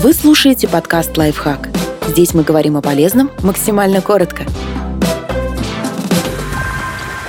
Вы слушаете подкаст «Лайфхак». Здесь мы говорим о полезном максимально коротко.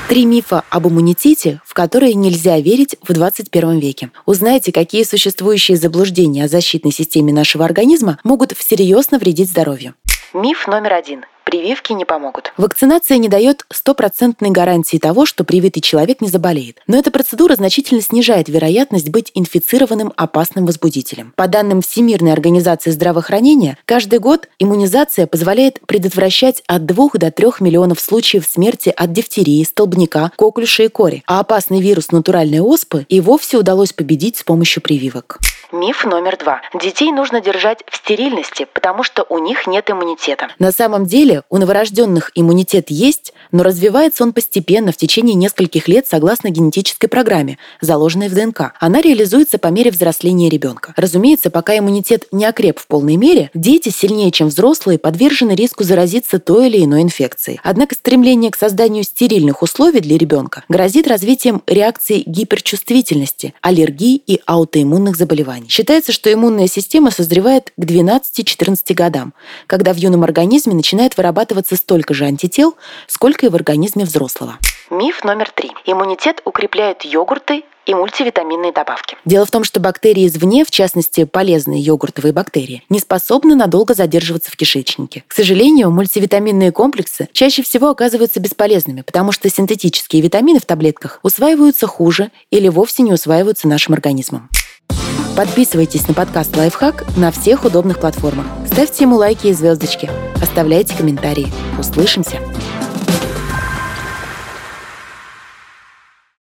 Три мифа об иммунитете, в которые нельзя верить в 21 веке. Узнайте, какие существующие заблуждения о защитной системе нашего организма могут всерьез навредить здоровью. Миф номер один прививки не помогут. Вакцинация не дает стопроцентной гарантии того, что привитый человек не заболеет. Но эта процедура значительно снижает вероятность быть инфицированным опасным возбудителем. По данным Всемирной организации здравоохранения, каждый год иммунизация позволяет предотвращать от 2 до 3 миллионов случаев смерти от дифтерии, столбняка, коклюша и кори, а опасный вирус натуральной оспы и вовсе удалось победить с помощью прививок. Миф номер два. Детей нужно держать в стерильности, потому что у них нет иммунитета. На самом деле у новорожденных иммунитет есть, но развивается он постепенно в течение нескольких лет согласно генетической программе, заложенной в ДНК. Она реализуется по мере взросления ребенка. Разумеется, пока иммунитет не окреп в полной мере, дети сильнее, чем взрослые, подвержены риску заразиться той или иной инфекцией. Однако стремление к созданию стерильных условий для ребенка грозит развитием реакции гиперчувствительности, аллергии и аутоиммунных заболеваний. Считается, что иммунная система созревает к 12-14 годам, когда в юном организме начинает вырабатываться столько же антител, сколько и в организме взрослого. Миф номер три. Иммунитет укрепляют йогурты и мультивитаминные добавки. Дело в том, что бактерии извне, в частности полезные йогуртовые бактерии, не способны надолго задерживаться в кишечнике. К сожалению, мультивитаминные комплексы чаще всего оказываются бесполезными, потому что синтетические витамины в таблетках усваиваются хуже или вовсе не усваиваются нашим организмом. Подписывайтесь на подкаст «Лайфхак» на всех удобных платформах. Ставьте ему лайки и звездочки. Оставляйте комментарии. Услышимся!